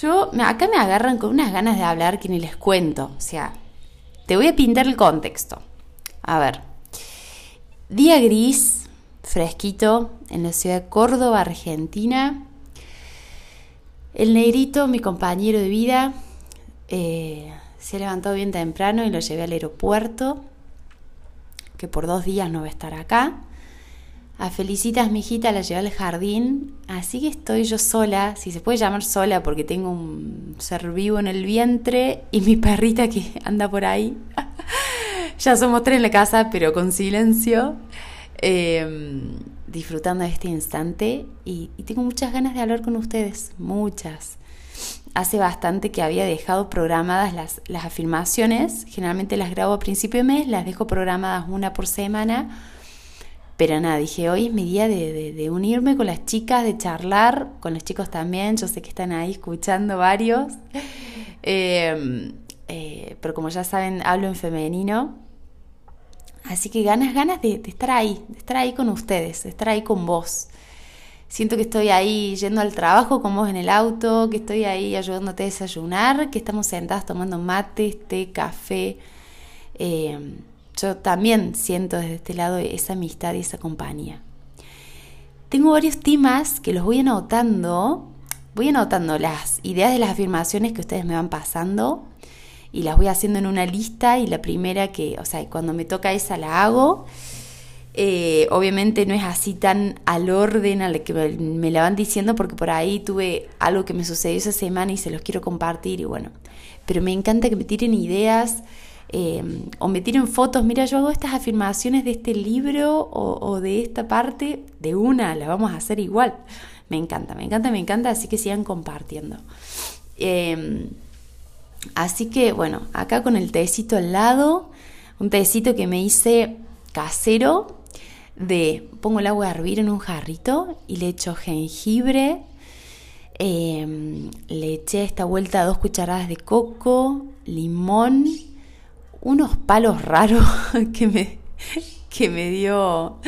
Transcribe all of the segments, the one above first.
Yo, acá me agarran con unas ganas de hablar que ni les cuento. O sea, te voy a pintar el contexto. A ver, día gris, fresquito en la ciudad de Córdoba, Argentina. El negrito, mi compañero de vida, eh, se ha levantado bien temprano y lo llevé al aeropuerto, que por dos días no va a estar acá. A Felicitas, mi hijita, la llevé al jardín, así que estoy yo sola, si se puede llamar sola, porque tengo un ser vivo en el vientre y mi perrita que anda por ahí. ya somos tres en la casa, pero con silencio. Em, disfrutando de este instante y, tengo muchas ganas de hablar con ustedes, muchas. Hace bastante que había dejado programadas las, las afirmaciones, generalmente las grabo a principio de mes, las dejo programadas una por semana, pero nada, dije hoy es mi día de, unirme con las chicas, de charlar, con los chicos también, yo sé que están ahí escuchando varios, em, eh, pero como ya saben, hablo en femenino, Así que ganas, ganas de, estar ahí, de estar ahí con ustedes, de estar ahí con vos. Siento que estoy ahí yendo al trabajo con vos en el auto, que estoy ahí ayudándote a desayunar, que estamos sentadas tomando mate, té, café. Eh, yo también siento desde este lado esa amistad y esa compañía. Tengo varios temas que los voy anotando. Voy anotando las ideas de las afirmaciones que ustedes me van pasando y las voy haciendo en una lista y la primera que, o sea, cuando me toca esa la hago. Eh, obviamente no es así tan al orden a que me, la van diciendo porque por ahí tuve algo que me sucedió esa semana y se los quiero compartir y bueno, pero me encanta que me tiren ideas eh, o me tiren fotos, mira yo hago estas afirmaciones de este libro o, de esta parte, de una la vamos a hacer igual. Me encanta, me encanta, me encanta, así que sigan compartiendo. Eh, Así que bueno, acá con el tecito al lado, un tecito que me hice casero de pongo el agua a hervir en un jarrito y le echo jengibre, em, le eché esta vuelta dos cucharadas de coco, limón, unos palos raros que me, que me dio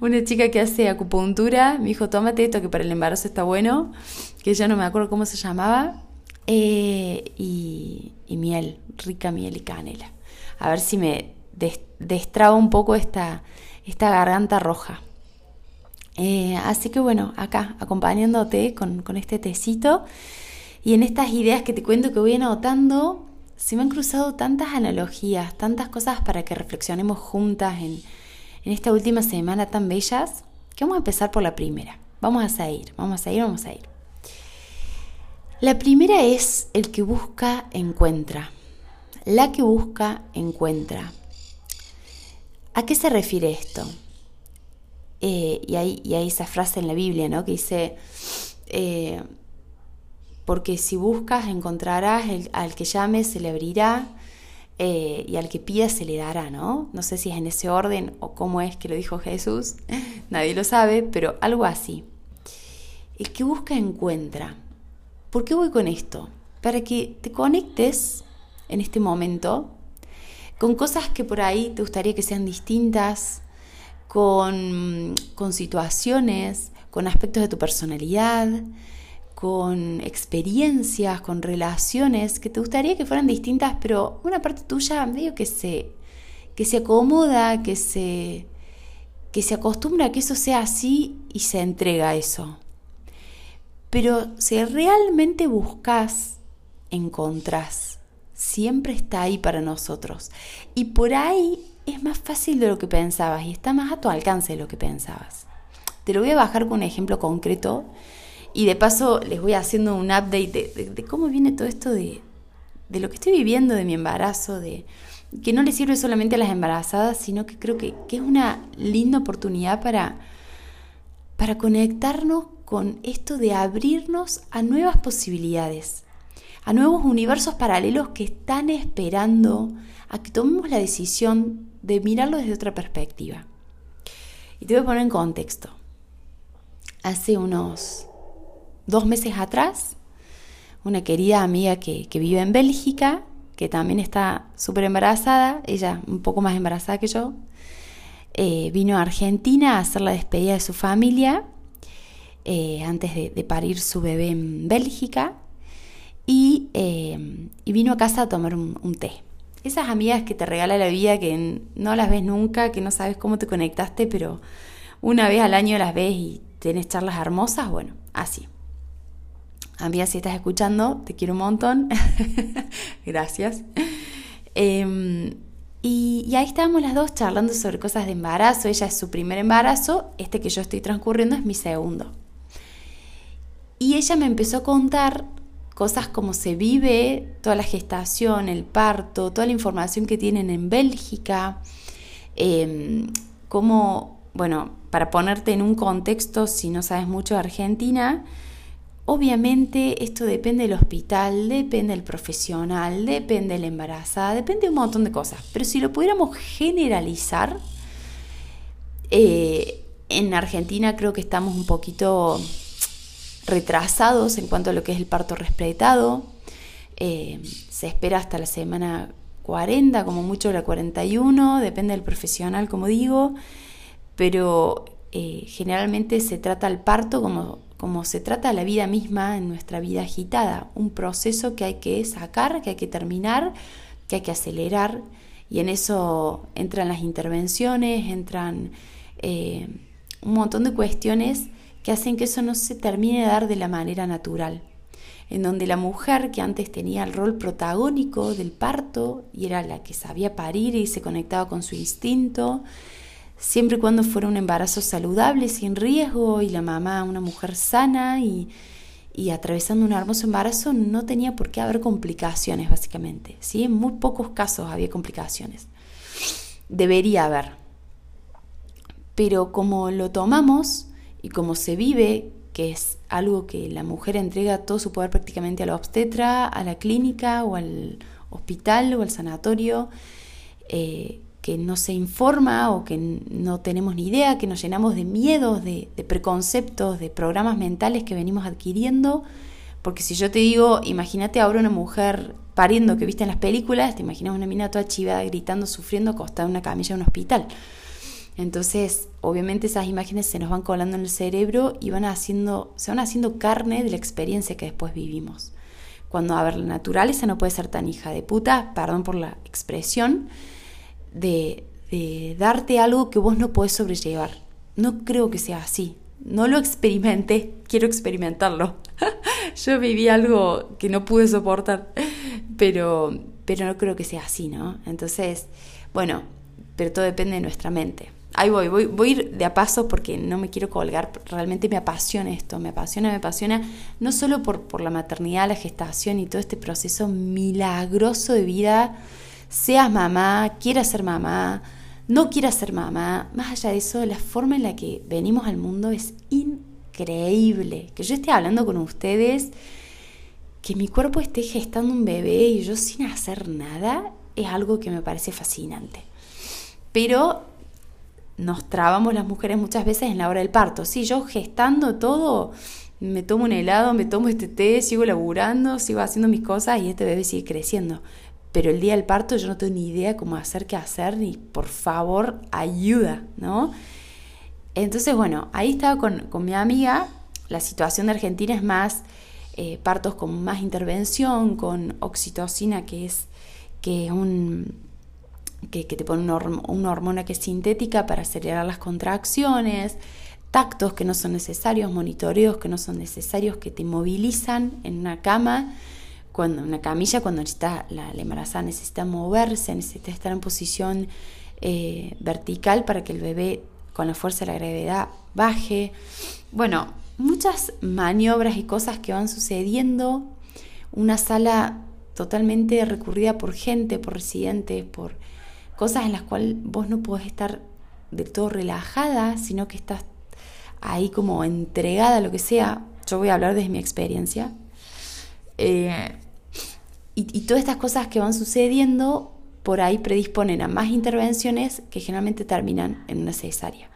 una chica que hace acupuntura. Me dijo, tómate esto que para el embarazo está bueno, que ya no me acuerdo cómo se llamaba. Eh, y, miel, rica miel y canela. A ver si me destraba un poco esta, esta garganta roja. Eh, así que bueno, acá acompañándote con, este tecito y en estas ideas que te cuento que voy anotando, se me han cruzado tantas analogías, tantas cosas para que reflexionemos juntas en, en esta última semana tan bellas, que vamos a empezar por la primera. Vamos a seguir, vamos a seguir, vamos a ir. La primera es el que busca, encuentra. La que busca, encuentra. ¿A qué se refiere esto? Eh, y, hay, hay, esa frase en la Biblia, ¿no? Que dice, eh, porque si buscas, encontrarás, al que llame se le abrirá, eh, y al que pida se le dará, ¿no? No sé si es en ese orden o cómo es que lo dijo Jesús, nadie lo sabe, pero algo así. El que busca, encuentra. ¿Por qué voy con esto? Para que te conectes en este momento con cosas que por ahí te gustaría que sean distintas, con, con situaciones, con aspectos de tu personalidad, con experiencias, con relaciones que te gustaría que fueran distintas, pero una parte tuya medio que se, que se acomoda, que se, que se acostumbra a que eso sea así y se entrega a eso. Pero si realmente buscas, encontrás. Siempre está ahí para nosotros. Y por ahí es más fácil de lo que pensabas y está más a tu alcance de lo que pensabas. Te lo voy a bajar con un ejemplo concreto y de paso les voy haciendo un update de, cómo viene todo esto de, de, lo que estoy viviendo, de mi embarazo, de que no le sirve solamente a las embarazadas, sino que creo que, que es una linda oportunidad para, para conectarnos con esto de abrirnos a nuevas posibilidades, a nuevos universos paralelos que están esperando a que tomemos la decisión de mirarlo desde otra perspectiva. Y te voy a poner en contexto. Hace unos dos meses atrás, una querida amiga que, vive en Bélgica, que también está súper embarazada, ella un poco más embarazada que yo, eh, vino a Argentina a hacer la despedida de su familia eh, antes de, parir su bebé en Bélgica y, eh, vino a casa a tomar un, té. Esas amigas que te regala la vida, que no las ves nunca, que no sabes cómo te conectaste, pero una vez al año las ves y tienes charlas hermosas, bueno, así. Amiga, si estás escuchando, te quiero un montón. Gracias. Em, y, ahí estábamos las dos charlando sobre cosas de embarazo. Ella es su primer embarazo, este que yo estoy transcurriendo es mi segundo. Y ella me empezó a contar cosas como se vive toda la gestación, el parto, toda la información que tienen en Bélgica, eh, cómo, bueno, para ponerte en un contexto, si no sabes mucho de Argentina, obviamente esto depende del hospital, depende del profesional, depende de la embarazada, depende de un montón de cosas. Pero si lo pudiéramos generalizar, eh, en Argentina creo que estamos un poquito retrasados en cuanto a lo que es el parto respetado. Eh, se espera hasta la semana 40, como mucho la 41, depende del profesional, como digo, pero eh, generalmente se trata el parto como, como se trata la vida misma en nuestra vida agitada, un proceso que hay que sacar, que hay que terminar, que hay que acelerar, y en eso entran las intervenciones, entran eh, un montón de cuestiones que hacen que eso no se termine de dar de la manera natural, en donde la mujer que antes tenía el rol protagónico del parto y era la que sabía parir y se conectaba con su instinto, siempre y cuando fuera un embarazo saludable, sin riesgo, y la mamá una mujer sana y, y atravesando un hermoso embarazo, no tenía por qué haber complicaciones, básicamente. ¿sí? En muy pocos casos había complicaciones. Debería haber. Pero como lo tomamos y como se vive, que es algo que la mujer entrega todo su poder prácticamente a la obstetra, a la clínica o al hospital o al sanatorio, eh, que no se informa o que no tenemos ni idea, que nos llenamos de miedos, de, preconceptos, de programas mentales que venimos adquiriendo. Porque si yo te digo, imagínate ahora una mujer pariendo que viste en las películas, te imaginas una mina toda chivada gritando, sufriendo, acostada en una camilla en un hospital. Entonces, obviamente esas imágenes se nos van colando en el cerebro y van haciendo, se van haciendo carne de la experiencia que después vivimos. Cuando, a ver, la naturaleza no puede ser tan hija de puta, perdón por la expresión, de, darte algo que vos no podés sobrellevar. No creo que sea así. No lo experimenté, quiero experimentarlo. Yo viví algo que no pude soportar, pero, pero no creo que sea así, ¿no? Entonces, bueno, pero todo depende de nuestra mente ahí voy, voy, voy a ir de a paso porque no me quiero colgar, realmente me apasiona esto, me apasiona, me apasiona, no solo por, por la maternidad, la gestación y todo este proceso milagroso de vida, seas mamá, quieras ser mamá, no quieras ser mamá, más allá de eso, la forma en la que venimos al mundo es increíble. Que yo esté hablando con ustedes, que mi cuerpo esté gestando un bebé y yo sin hacer nada, es algo que me parece fascinante. Pero nos trabamos las mujeres muchas veces en la hora del parto. Sí, yo gestando todo, me tomo un helado, me tomo este té, sigo laburando, sigo haciendo mis cosas y este bebé sigue creciendo. Pero el día del parto yo no tengo ni idea cómo hacer, qué hacer, ni por favor, ayuda, ¿no? Entonces, bueno, ahí estaba con, mi amiga. La situación de Argentina es más eh, partos con más intervención, con oxitocina, que es, que es un que, te pone una, hormona que es sintética para acelerar las contracciones, tactos que no son necesarios, monitoreos que no son necesarios, que te movilizan en una cama, cuando una camilla, cuando necesita, la, embarazada necesita moverse, necesita estar en posición eh, vertical para que el bebé con la fuerza de la gravedad baje. Bueno, muchas maniobras y cosas que van sucediendo. Una sala totalmente recurrida por gente, por residentes, por cosas en las cuales vos no podés estar del todo relajada, sino que estás ahí como entregada a lo que sea. Yo voy a hablar desde mi experiencia. Eh, y, todas estas cosas que van sucediendo por ahí predisponen a más intervenciones que generalmente terminan en una cesárea.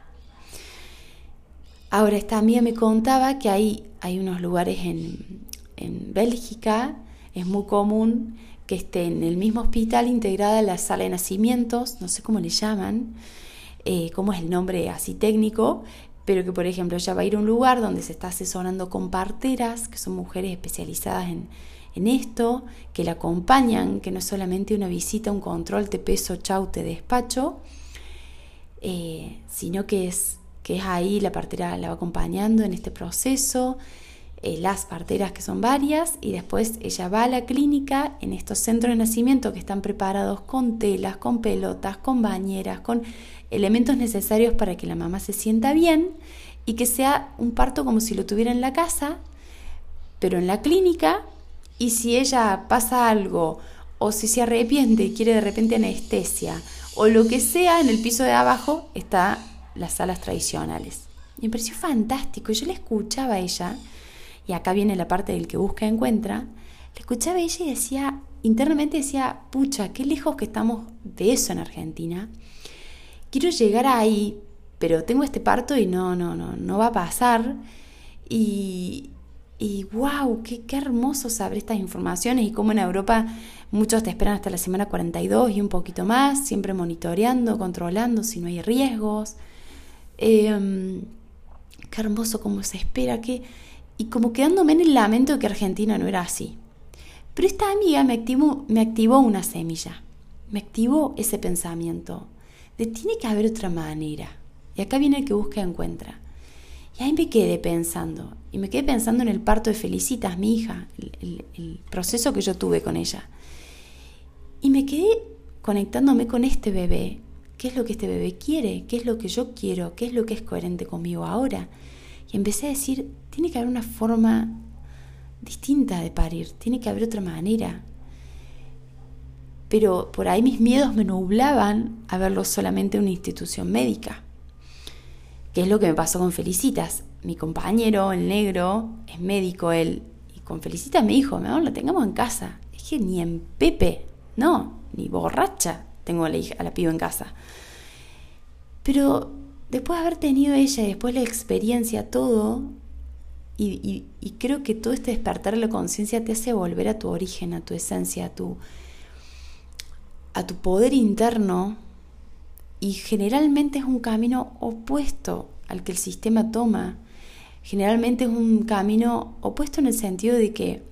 Ahora, esta amiga me contaba que hay, hay unos lugares en, en Bélgica, es muy común que esté en el mismo hospital integrada la sala de nacimientos, no sé cómo le llaman, eh, cómo es el nombre así técnico, pero que por ejemplo ella va a ir a un lugar donde se está asesorando con parteras, que son mujeres especializadas en, en esto, que la acompañan, que no es solamente una visita, un control, te peso, chau, te despacho, eh, sino que es, que es ahí la partera la va acompañando en este proceso, eh, las parteras que son varias y después ella va a la clínica en estos centros de nacimiento que están preparados con telas, con pelotas, con bañeras, con elementos necesarios para que la mamá se sienta bien y que sea un parto como si lo tuviera en la casa, pero en la clínica y si ella pasa algo o si se arrepiente y quiere de repente anestesia o lo que sea, en el piso de abajo está las salas tradicionales. Me pareció fantástico. Yo le escuchaba a ella, y acá viene la parte del que busca encuentra, le escuchaba ella y decía, internamente decía, pucha, qué lejos que estamos de eso en Argentina quiero llegar ahí, pero tengo este parto y no, no, no, no va a pasar. Y, y wow, qué, qué hermoso saber estas informaciones y cómo en Europa muchos te esperan hasta la semana 42 y un poquito más, siempre monitoreando, controlando si no hay riesgos. Em, qué hermoso cómo se espera que... Y como quedándome en el lamento de que Argentina no era así. Pero esta amiga me activó, una semilla, me activó ese pensamiento de tiene que haber otra manera. Y acá viene el que busca y encuentra. Y ahí me quedé pensando, y me quedé pensando en el parto de Felicitas, mi hija, el, proceso que yo tuve con ella. Y me quedé conectándome con este bebé. ¿Qué es lo que este bebé quiere? ¿Qué es lo que yo quiero? ¿Qué es lo que es coherente conmigo ahora? Y empecé a decir, tiene que haber una forma distinta de parir, tiene que haber otra manera pero por ahí mis miedos me nublaban a verlo solamente en una institución médica. ¿Qué es lo que me pasó con Felicitas? Mi compañero, el negro, es médico él, y con Felicitas me dijo, mejor lo tengamos en casa. Es que ni en Pepe, no, ni borracha tengo a la, hija, a la piba en casa. Pero después de haber tenido ella y después la experiencia, todo, y, creo que todo este despertar de la conciencia te hace volver a tu origen, a tu esencia, a tu a tu poder interno y generalmente es un camino opuesto al que el sistema toma. Generalmente es un camino opuesto en el sentido de que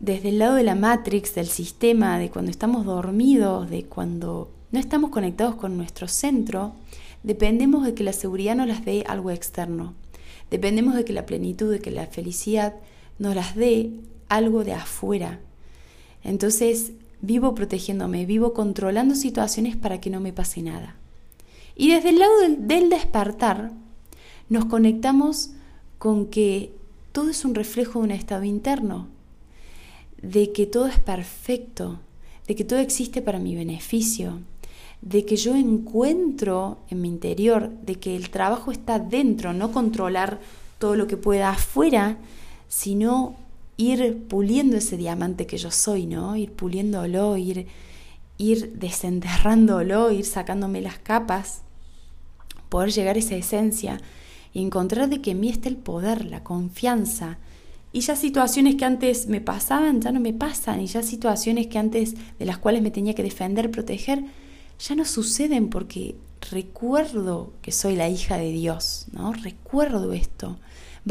desde el lado de la matrix, del sistema, de cuando estamos dormidos, de cuando no estamos conectados con nuestro centro, dependemos de que la seguridad nos las dé algo externo. Dependemos de que la plenitud, de que la felicidad nos las dé algo de afuera. Entonces, Vivo protegiéndome, vivo controlando situaciones para que no me pase nada. Y desde el lado del, despertar, nos conectamos con que todo es un reflejo de un estado interno, de que todo es perfecto, de que todo existe para mi beneficio, de que yo encuentro en mi interior, de que el trabajo está dentro, no controlar todo lo que pueda afuera, sino ir puliendo ese diamante que yo soy, ¿no? Ir puliéndolo, ir, ir desenterrándolo, ir sacándome las capas, poder llegar a esa esencia y encontrar de que en mí está el poder, la confianza. Y ya situaciones que antes me pasaban, ya no me pasan. Y ya situaciones que antes de las cuales me tenía que defender, proteger, ya no suceden porque recuerdo que soy la hija de Dios, ¿no? Recuerdo esto.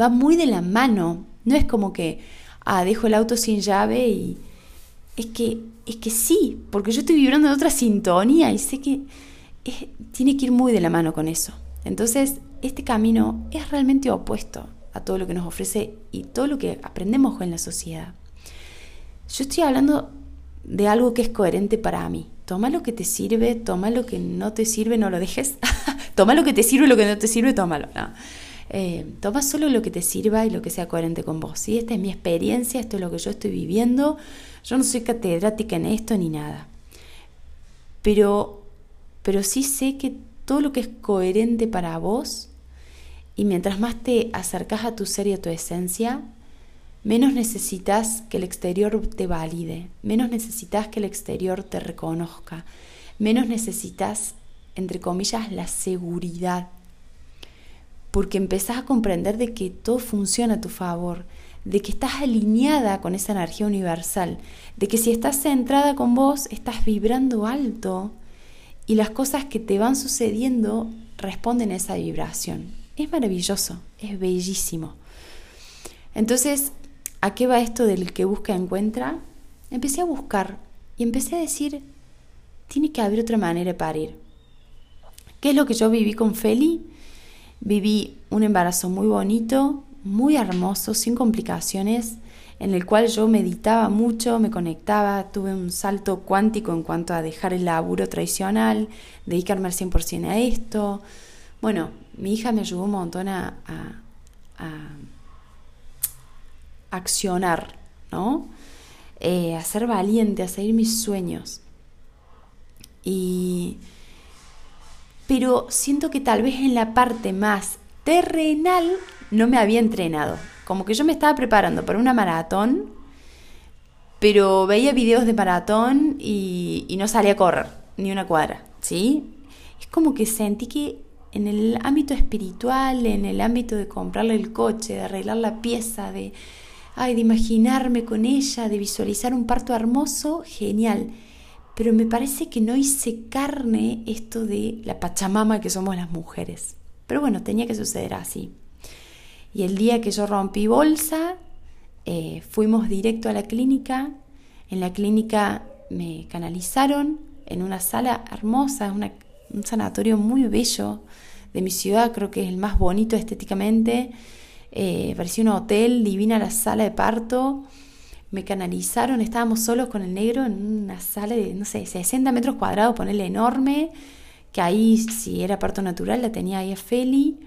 Va muy de la mano. No es como que, ah, dejo el auto sin llave y es que, es que sí, porque yo estoy vibrando en otra sintonía y sé que tiene que ir muy de la mano con eso. Entonces, este camino es realmente opuesto a todo lo que nos ofrece y todo lo que aprendemos en la sociedad. Yo estoy hablando de algo que es coherente para mí. Toma lo que te sirve, toma lo que no te sirve, no lo dejes. toma lo que te sirve, lo que no te sirve, tómalo. No. Eh, toma solo lo que te sirva y lo que sea coherente con vos. ¿sí? Esta es mi experiencia, esto es lo que yo estoy viviendo. Yo no soy catedrática en esto ni nada. Pero, pero sí sé que todo lo que es coherente para vos y mientras más te acercas a tu ser y a tu esencia, menos necesitas que el exterior te valide, menos necesitas que el exterior te reconozca, menos necesitas, entre comillas, la seguridad. Porque empezás a comprender de que todo funciona a tu favor, de que estás alineada con esa energía universal, de que si estás centrada con vos, estás vibrando alto y las cosas que te van sucediendo responden a esa vibración. Es maravilloso, es bellísimo. Entonces, ¿a qué va esto del que busca encuentra? Empecé a buscar y empecé a decir, tiene que haber otra manera de parir. ¿Qué es lo que yo viví con Feli? Viví un embarazo muy bonito, muy hermoso, sin complicaciones, en el cual yo meditaba mucho, me conectaba, tuve un salto cuántico en cuanto a dejar el laburo tradicional, dedicarme al 100% a esto. Bueno, mi hija me ayudó un montón a, a, accionar, ¿no? Eh, a ser valiente, a seguir mis sueños. Y... Pero siento que tal vez en la parte más terrenal no me había entrenado. Como que yo me estaba preparando para una maratón, pero veía videos de maratón y, no salía a correr, ni una cuadra, ¿sí? Es como que sentí que en el ámbito espiritual, en el ámbito de comprarle el coche, de arreglar la pieza, de, ay, de imaginarme con ella, de visualizar un parto hermoso, genial. Pero me parece que no hice carne esto de la pachamama que somos las mujeres. Pero bueno, tenía que suceder así. Y el día que yo rompí bolsa, eh, fuimos directo a la clínica. En la clínica me canalizaron en una sala hermosa, un sanatorio muy bello de mi ciudad, creo que es el más bonito estéticamente. Eh, parecía un hotel, divina la sala de parto. Me canalizaron, estábamos solos con el negro en una sala de, no sé, 60 metros cuadrados, ponerle enorme, que ahí si era parto natural la tenía ahí a Feli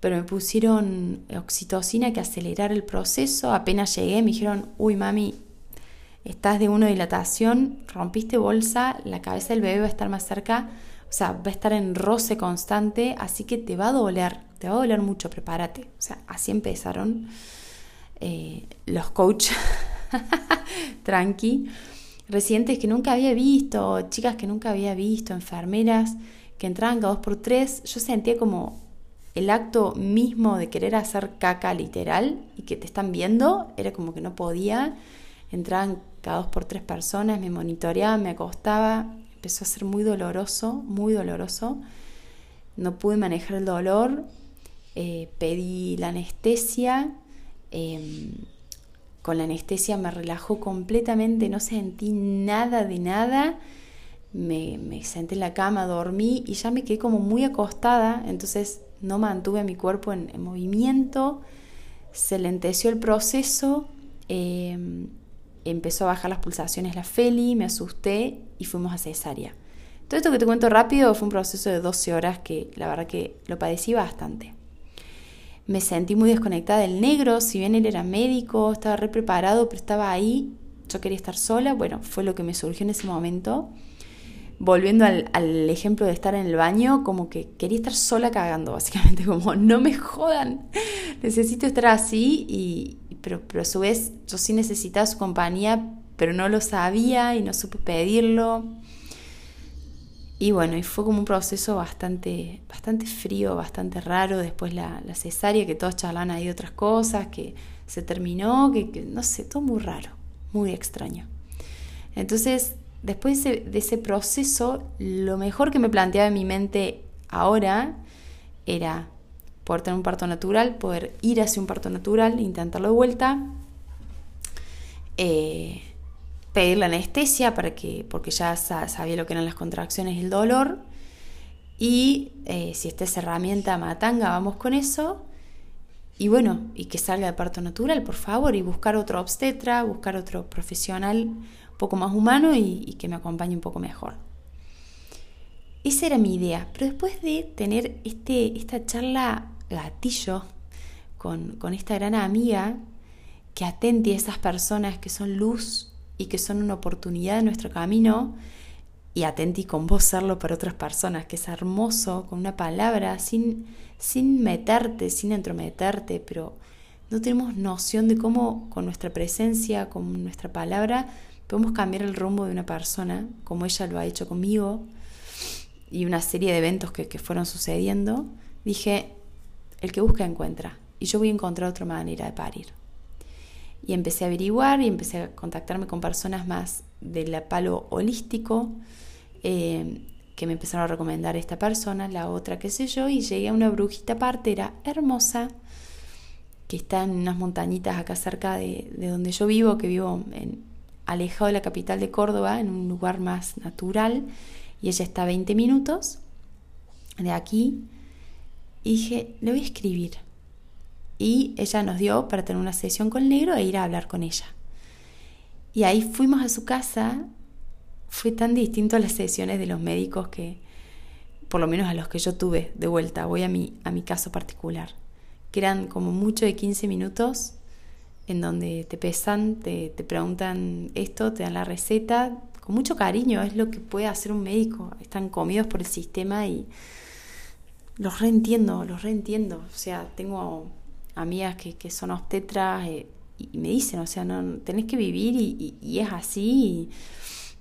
pero me pusieron oxitocina que acelerar el proceso. Apenas llegué, me dijeron, uy mami, estás de una dilatación, rompiste bolsa, la cabeza del bebé va a estar más cerca, o sea, va a estar en roce constante, así que te va a doler, te va a doler mucho, prepárate. O sea, así empezaron eh, los coaches, tranqui, residentes que nunca había visto, chicas que nunca había visto, enfermeras que entraban cada dos por tres, yo sentía como el acto mismo de querer hacer caca literal y que te están viendo, era como que no podía. Entraban cada dos por tres personas, me monitoreaban, me acostaba, empezó a ser muy doloroso, muy doloroso. No pude manejar el dolor, eh, pedí la anestesia. Em, con la anestesia me relajó completamente, no sentí nada de nada. Me, senté en la cama, dormí y ya me quedé como muy acostada. Entonces no mantuve mi cuerpo en, movimiento, se lenteció el proceso, em, empezó a bajar las pulsaciones la Feli, me asusté y fuimos a cesárea. Todo esto que te cuento rápido fue un proceso de 12 horas que la verdad que lo padecí bastante. Me sentí muy desconectada del negro, si bien él era médico, estaba re preparado, pero estaba ahí, yo quería estar sola, bueno, fue lo que me surgió en ese momento volviendo al, ejemplo de estar en el baño, como que quería estar sola cagando, básicamente, como no me jodan, necesito estar así, y, pero, pero a su vez yo sí necesitaba su compañía, pero no lo sabía y no supe pedirlo. Y bueno, y fue como un proceso bastante, bastante frío, bastante raro. Después la, la cesárea, que todos charlaban ahí de otras cosas, que se terminó, que, que no sé, todo muy raro, muy extraño. Entonces después de, ese proceso, lo mejor que me planteaba en mi mente ahora era poder tener un parto natural, poder ir hacia un parto natural, intentarlo de vuelta, eh, pedir la anestesia para que, porque ya sabía lo que eran las contracciones y el dolor, y eh, si esta es herramienta matanga, vamos con eso. Y bueno, y que salga de parto natural, por favor, y buscar otro obstetra, buscar otro profesional poco más humano y, que me acompañe un poco mejor. Esa era mi idea, pero después de tener este, esta charla gatillo con, con esta gran amiga que atente a esas personas que son luz y que son una oportunidad en nuestro camino, y atenti con vos serlo para otras personas, que es hermoso, con una palabra, sin, sin meterte, sin entrometerte, pero no tenemos noción de cómo con nuestra presencia, con nuestra palabra, podemos cambiar el rumbo de una persona, como ella lo ha hecho conmigo, y una serie de eventos que, que fueron sucediendo. Dije, el que busca encuentra, y yo voy a encontrar otra manera de parir. Y empecé a averiguar y empecé a contactarme con personas más del palo holístico, eh, que me empezaron a recomendar esta persona, la otra, qué sé yo, y llegué a una brujita partera hermosa, que está en unas montañitas acá cerca de, donde yo vivo, que vivo en, alejado de la capital de Córdoba, en un lugar más natural, y ella está a 20 minutos de aquí, y dije, le voy a escribir. Y ella nos dio para tener una sesión con el negro e ir a hablar con ella. Y ahí fuimos a su casa. Fue tan distinto a las sesiones de los médicos que, por lo menos a los que yo tuve de vuelta, voy a mi, a mi caso particular, que eran como mucho de 15 minutos en donde te pesan, te, te preguntan esto, te dan la receta, con mucho cariño, es lo que puede hacer un médico. Están comidos por el sistema y los reentiendo, los reentiendo. O sea, tengo amigas que, son obstetras, eh, y me dicen, o sea, no, tenés que vivir y, es así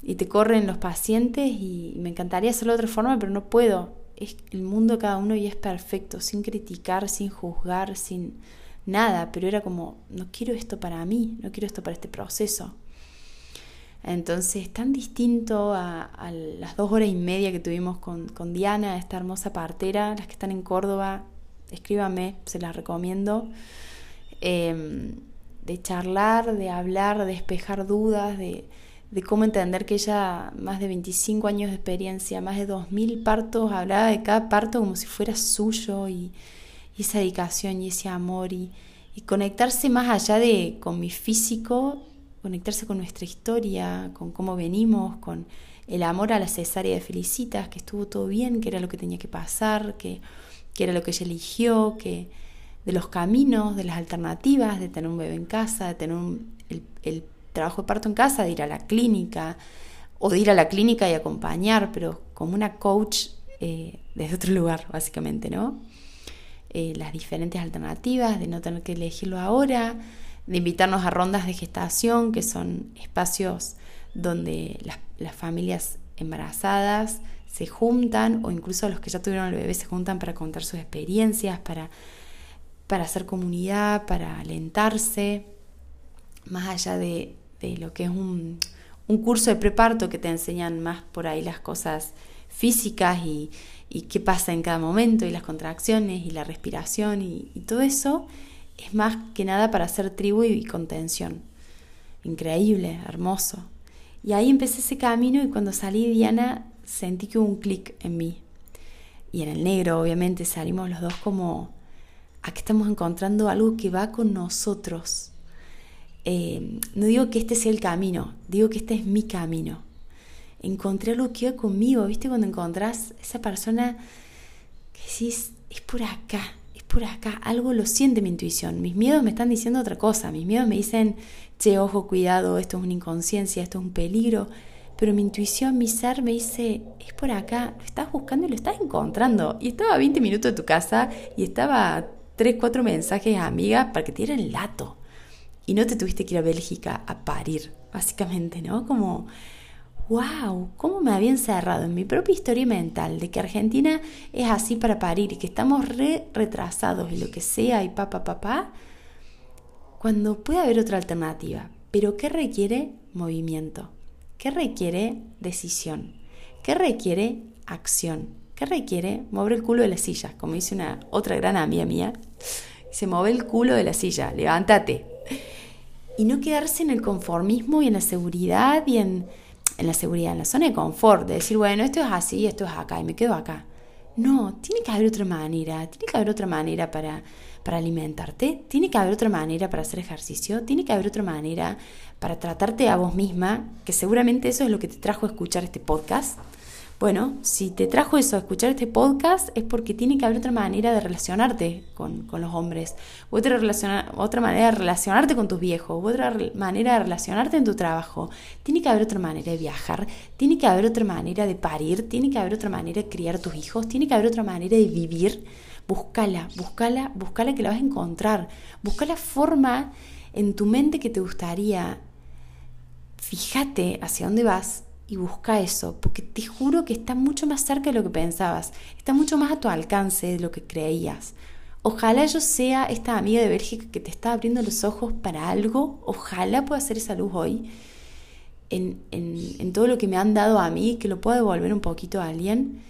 y, te corren los pacientes y me encantaría hacerlo de otra forma, pero no puedo. Es el mundo de cada uno y es perfecto, sin criticar, sin juzgar, sin nada, pero era como, no quiero esto para mí, no quiero esto para este proceso. Entonces, tan distinto a, las dos horas y media que tuvimos con, Diana, esta hermosa partera, las que están en Córdoba, escríbame, se las recomiendo. Eh, de charlar, de hablar, de despejar dudas, de, cómo entender que ella, más de 25 años de experiencia, más de 2.000 partos, hablaba de cada parto como si fuera suyo y, esa dedicación y ese amor y, conectarse más allá de con mi físico, conectarse con nuestra historia, con cómo venimos, con el amor a la cesárea de Felicitas, que estuvo todo bien, que era lo que tenía que pasar, que, que era lo que ella eligió, que de los caminos, de las alternativas, de tener un bebé en casa, de tener el, trabajo de parto en casa, de ir a la clínica, o de ir a la clínica y acompañar, pero como una coach eh, desde otro lugar, básicamente, ¿no? Eh, las diferentes alternativas, de no tener que elegirlo ahora, de invitarnos a rondas de gestación, que son espacios donde las, las familias embarazadas se juntan, o incluso los que ya tuvieron el bebé se juntan para contar sus experiencias, para para hacer comunidad, para alentarse, más allá de, lo que es un, curso de preparto que te enseñan más por ahí las cosas físicas y, qué pasa en cada momento y las contracciones y la respiración y, todo eso, es más que nada para hacer tribu y contención. Increíble, hermoso. Y ahí empecé ese camino y cuando salí Diana sentí que hubo un clic en mí. Y en el negro, obviamente, salimos los dos como aquí estamos encontrando algo que va con nosotros. Eh, no digo que este sea el camino, digo que este es mi camino. Encontré algo que va conmigo, ¿viste? Cuando encontrás esa persona que decís, es por acá, es por acá, algo lo siente mi intuición. Mis miedos me están diciendo otra cosa, mis miedos me dicen, che, ojo, cuidado, esto es una inconsciencia, esto es un peligro. Pero mi intuición, mi ser me dice, es por acá, lo estás buscando y lo estás encontrando. Y estaba a 20 minutos de tu casa y estaba tres, cuatro mensajes a amigas para que te dieran el lato. Y no te tuviste que ir a Bélgica a parir, básicamente, ¿no? Como, wow, cómo me había encerrado en mi propia historia mental de que Argentina es así para parir y que estamos re retrasados y lo que sea y papá, papá, cuando puede haber otra alternativa. Pero ¿qué requiere movimiento? ¿Qué requiere decisión? ¿Qué requiere acción? ¿Qué requiere mover el culo de la silla, como dice una otra gran amiga mía. Se mueve el culo de la silla, levántate. Y no quedarse en el conformismo y en la seguridad y en, en la seguridad, en la zona de confort, de decir, bueno, esto es así, esto es acá y me quedo acá. No, tiene que haber otra manera, tiene que haber otra manera para, para alimentarte, tiene que haber otra manera para hacer ejercicio, tiene que haber otra manera para tratarte a vos misma, que seguramente eso es lo que te trajo a escuchar este podcast. Bueno, si te trajo eso a escuchar este podcast es porque tiene que haber otra manera de relacionarte con, los hombres, otra, otra manera de relacionarte con tus viejos, otra manera de relacionarte en tu trabajo. Tiene que haber otra manera de viajar, tiene que haber otra manera de parir, tiene que haber otra manera de criar tus hijos, tiene que haber otra manera de vivir, Búscala, búscala, búscala que la vas a encontrar. Busca la forma en tu mente que te gustaría. Fíjate hacia dónde vas y busca eso, porque te juro que está mucho más cerca de lo que pensabas, está mucho más a tu alcance de lo que creías. Ojalá yo sea esta amiga de Bélgica que te está abriendo los ojos para algo, ojalá pueda hacer esa luz hoy en, en, todo lo que me han dado a mí, que lo pueda devolver un poquito a alguien,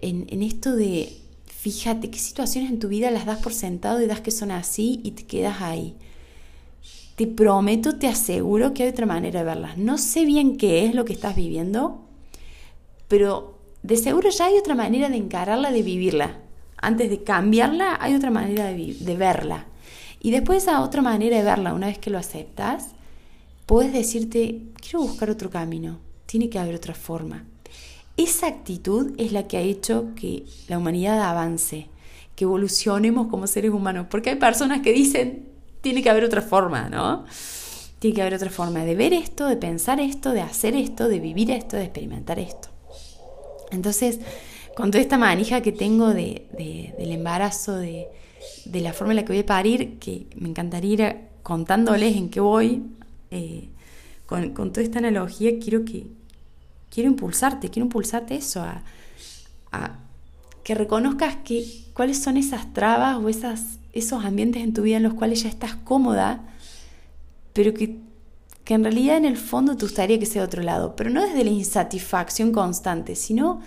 en, en esto de Fíjate qué situaciones en tu vida las das por sentado y das que son así y te quedas ahí. Te prometo, te aseguro que hay otra manera de verlas. No sé bien qué es lo que estás viviendo, pero de seguro ya hay otra manera de encararla, de vivirla. Antes de cambiarla, hay otra manera de, verla. Y después esa otra manera de verla, una vez que lo aceptas, puedes decirte, quiero buscar otro camino, tiene que haber otra forma. Esa actitud es la que ha hecho que la humanidad avance, que evolucionemos como seres humanos, porque hay personas que dicen, tiene que haber otra forma, ¿no? Tiene que haber otra forma de ver esto, de pensar esto, de hacer esto, de vivir esto, de experimentar esto. Entonces, con toda esta manija que tengo de, del embarazo, de, la forma en la que voy a parir, que me encantaría ir contándoles en qué voy, eh, con, con toda esta analogía, quiero que, quiero impulsarte, quiero impulsarte eso, a, que reconozcas que, cuáles son esas trabas o esas, esos ambientes en tu vida en los cuales ya estás cómoda, pero que, que en realidad en el fondo te gustaría que sea otro lado, pero no desde la insatisfacción constante, sino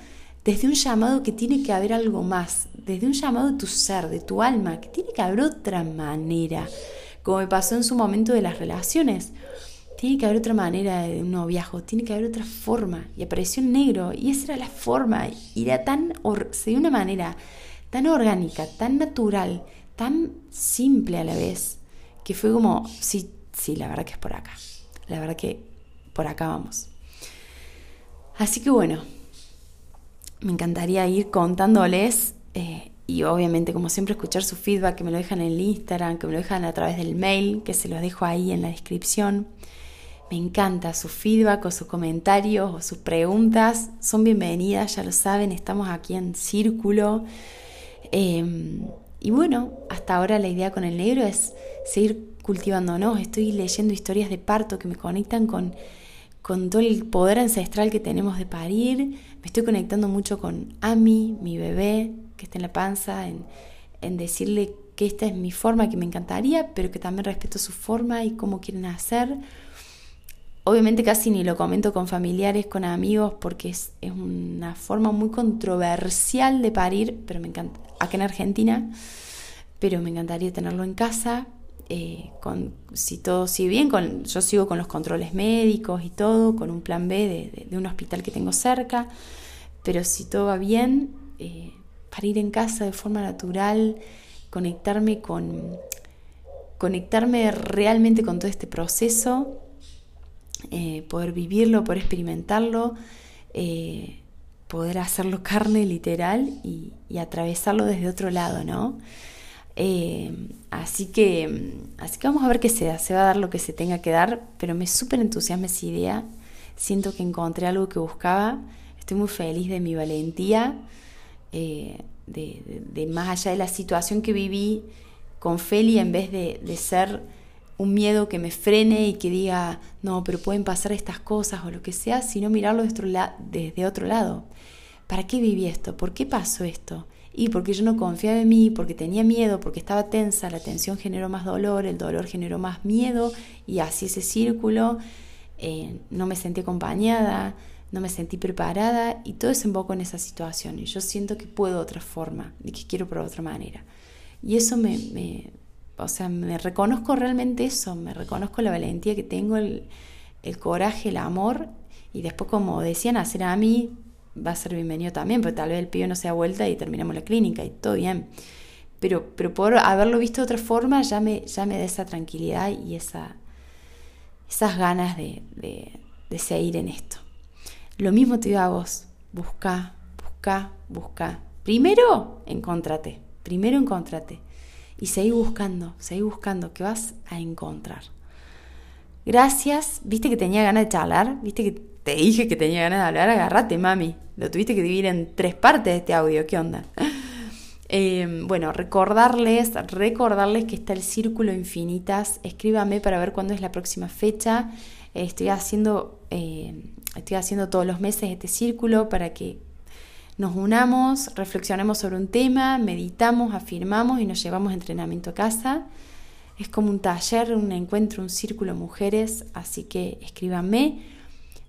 desde un llamado que tiene que haber algo más, desde un llamado de tu ser, de tu alma, que tiene que haber otra manera, como me pasó en su momento de las relaciones tiene que haber otra manera de un noviazgo, tiene que haber otra forma. Y apareció en negro, y esa era la forma, y era tan, de una manera tan orgánica, tan natural, tan simple a la vez, que fue como, sí, sí, la verdad que es por acá, la verdad que por acá vamos. Así que bueno, me encantaría ir contándoles eh, y obviamente como siempre escuchar su feedback, que me lo dejan en el Instagram, que me lo dejan a través del mail, que se los dejo ahí en la descripción. Me encanta su feedback o sus comentarios o sus preguntas. Son bienvenidas, ya lo saben, estamos aquí en círculo. Em, y bueno, hasta ahora la idea con el negro es seguir cultivándonos. Estoy leyendo historias de parto que me conectan con, con todo el poder ancestral que tenemos de parir. Me estoy conectando mucho con Ami, mi bebé, que está en la panza, en, en decirle que esta es mi forma, que me encantaría, pero que también respeto su forma y cómo quieren hacer. Obviamente casi ni lo comento con familiares, con amigos, porque es, una forma muy controversial de parir, pero me encanta, acá en Argentina, pero me encantaría tenerlo en casa. Eh, con, si todo sigue bien, con, yo sigo con los controles médicos y todo, con un plan B de, un hospital que tengo cerca, pero si todo va bien, eh, parir en casa de forma natural, conectarme con conectarme realmente con todo este proceso eh, poder vivirlo, poder experimentarlo, eh, poder hacerlo carne literal y, atravesarlo desde otro lado, ¿no? Eh, así, que, así que vamos a ver qué se da, se va a dar lo que se tenga que dar, pero me súper entusiasma esa idea, siento que encontré algo que buscaba, estoy muy feliz de mi valentía, de, más allá de la situación que viví con Feli, en vez de, de ser un miedo que me frene y que diga, no, pero pueden pasar estas cosas o lo que sea, sino mirarlo desde otro lado. ¿Para qué viví esto? ¿Por qué pasó esto? Y porque yo no confiaba en mí, porque tenía miedo, porque estaba tensa, la tensión generó más dolor, el dolor generó más miedo y así ese círculo, eh, no me sentí acompañada, no me sentí preparada y todo desemboco en esa situación y yo siento que puedo otra forma y que quiero probar otra manera. Y eso me, o sea, me reconozco realmente eso, me reconozco la valentía que tengo, el, coraje, el amor, y después, como decían, hacer a mí va a ser bienvenido también, porque tal vez el pibe no se da vuelta y terminamos la clínica y todo bien. Pero, pero por haberlo visto de otra forma ya me, ya me da esa tranquilidad y esa, esas ganas de, de, seguir en esto. Lo mismo te digo a vos, busca, busca, busca. Primero, encontrate, primero encontrate y seguí buscando, seguí buscando, que vas a encontrar. Gracias, viste que tenía ganas de charlar, viste que te dije que tenía ganas de hablar, agárrate mami, lo tuviste que dividir en tres partes de este audio, ¿qué onda? Eh, bueno, recordarles, recordarles que está el Círculo Infinitas. Escríbame para ver cuándo es la próxima fecha. estoy haciendo, eh, estoy haciendo todos los meses este círculo para que nos unamos, reflexionemos sobre un tema, meditamos, afirmamos y nos llevamos entrenamiento a casa. Es como un taller, un encuentro, un círculo mujeres, así que escríbanme.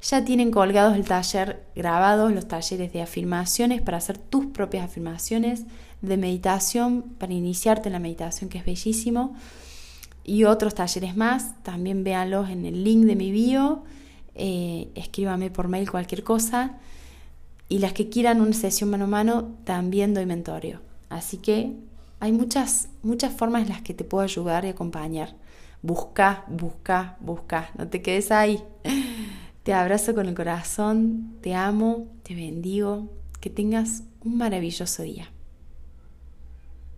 Ya tienen colgados el taller grabados, los talleres de afirmaciones para hacer tus propias afirmaciones, de meditación para iniciarte en la meditación, que es bellísimo, y otros talleres más. También véanlos en el link de mi bio. Eh, escríbame por mail cualquier cosa. Y las que quieran una sesión mano a mano, también doy mentorio. Así que hay muchas, muchas formas en las que te puedo ayudar y acompañar. Busca, busca, busca. No te quedes ahí. Te abrazo con el corazón, te amo, te bendigo, que tengas un maravilloso día.